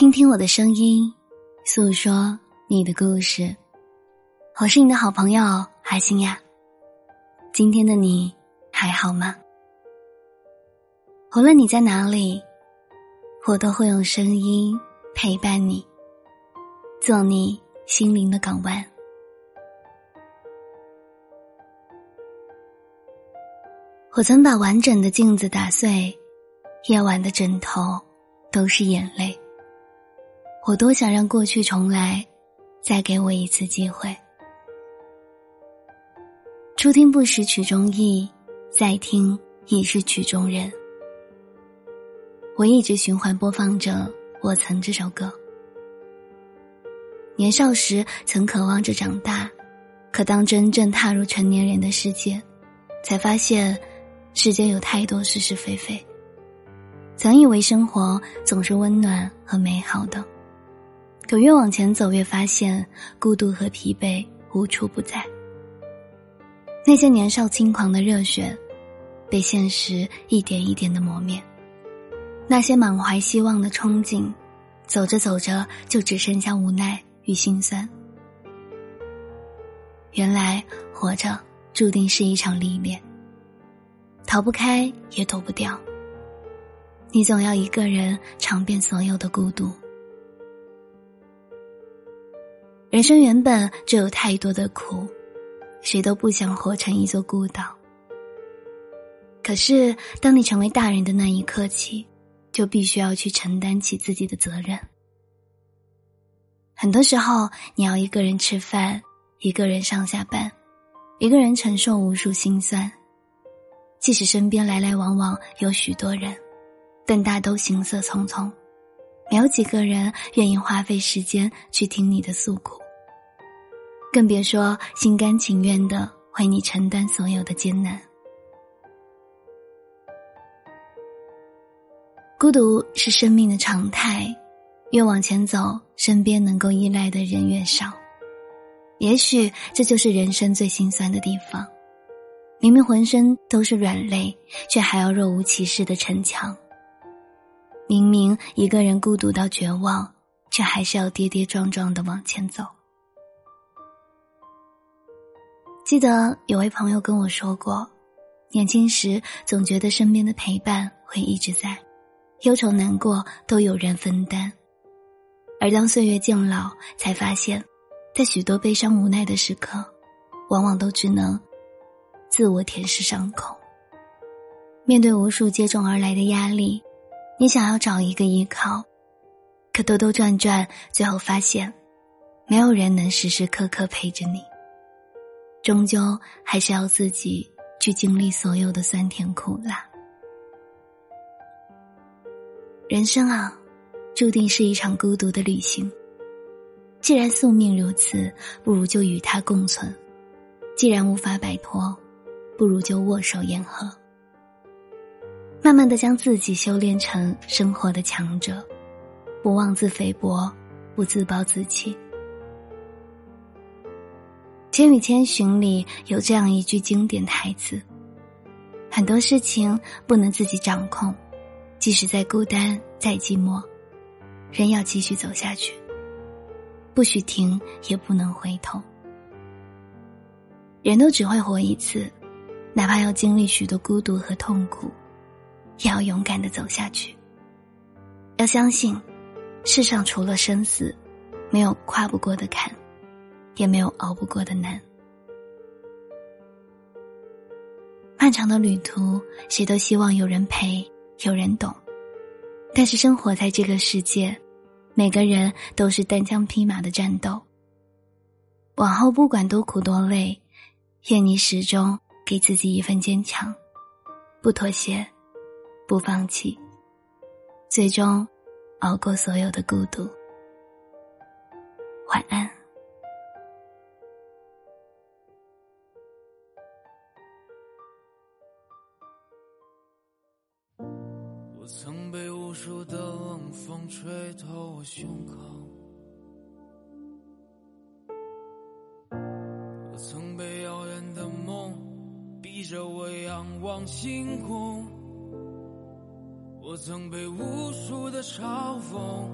倾听我的声音，诉说你的故事。我是你的好朋友海星呀。今天的你还好吗？无论你在哪里，我都会用声音陪伴你，做你心灵的港湾。我曾把完整的镜子打碎，夜晚的枕头都是眼泪。我多想让过去重来，再给我一次机会。初听不识曲中意，再听已是曲中人。我一直循环播放着《我曾》这首歌。年少时曾渴望着长大，可当真正踏入成年人的世界，才发现世间有太多是是非非。曾以为生活总是温暖和美好的。可越往前走，越发现孤独和疲惫无处不在。那些年少轻狂的热血，被现实一点一点的磨灭；那些满怀希望的憧憬，走着走着就只剩下无奈与心酸。原来活着注定是一场历练，逃不开也躲不掉。你总要一个人尝遍所有的孤独。人生原本就有太多的苦，谁都不想活成一座孤岛。可是，当你成为大人的那一刻起，就必须要去承担起自己的责任。很多时候，你要一个人吃饭，一个人上下班，一个人承受无数心酸。即使身边来来往往有许多人，但大都行色匆匆。没有几个人愿意花费时间去听你的诉苦，更别说心甘情愿的为你承担所有的艰难。孤独是生命的常态，越往前走，身边能够依赖的人越少。也许这就是人生最心酸的地方，明明浑身都是软肋，却还要若无其事的逞强。明明一个人孤独到绝望，却还是要跌跌撞撞的往前走。记得有位朋友跟我说过，年轻时总觉得身边的陪伴会一直在，忧愁难过都有人分担，而当岁月渐老，才发现，在许多悲伤无奈的时刻，往往都只能自我舔舐伤口，面对无数接踵而来的压力。你想要找一个依靠，可兜兜转转，最后发现，没有人能时时刻刻陪着你。终究还是要自己去经历所有的酸甜苦辣。人生啊，注定是一场孤独的旅行。既然宿命如此，不如就与它共存；既然无法摆脱，不如就握手言和。慢慢的将自己修炼成生活的强者，不妄自菲薄，不自暴自弃。《千与千寻》里有这样一句经典台词：“很多事情不能自己掌控，即使再孤单再寂寞，仍要继续走下去，不许停，也不能回头。人都只会活一次，哪怕要经历许多孤独和痛苦。”也要勇敢的走下去。要相信，世上除了生死，没有跨不过的坎，也没有熬不过的难。漫长的旅途，谁都希望有人陪，有人懂。但是生活在这个世界，每个人都是单枪匹马的战斗。往后不管多苦多累，愿你始终给自己一份坚强，不妥协。不放弃，最终熬过所有的孤独。晚安。我曾被无数的冷风吹透我胸口，我曾被遥远的梦逼着我仰望星空。我曾被无数的嘲讽，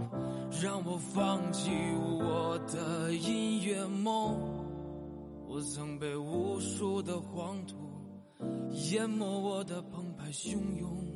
让我放弃我的音乐梦。我曾被无数的黄土淹没我的澎湃汹涌。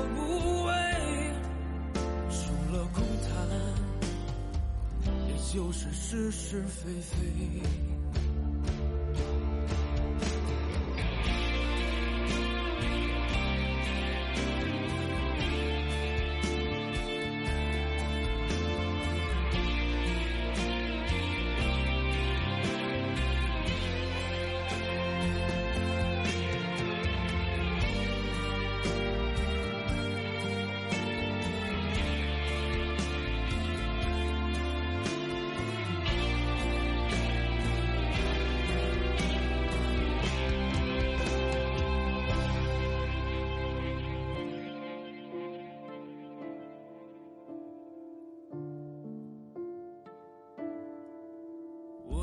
就是是是非非。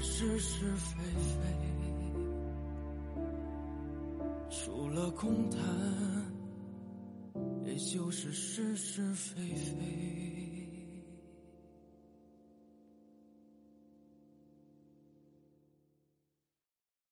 是是是非非，除了空谈。也就是是是非非。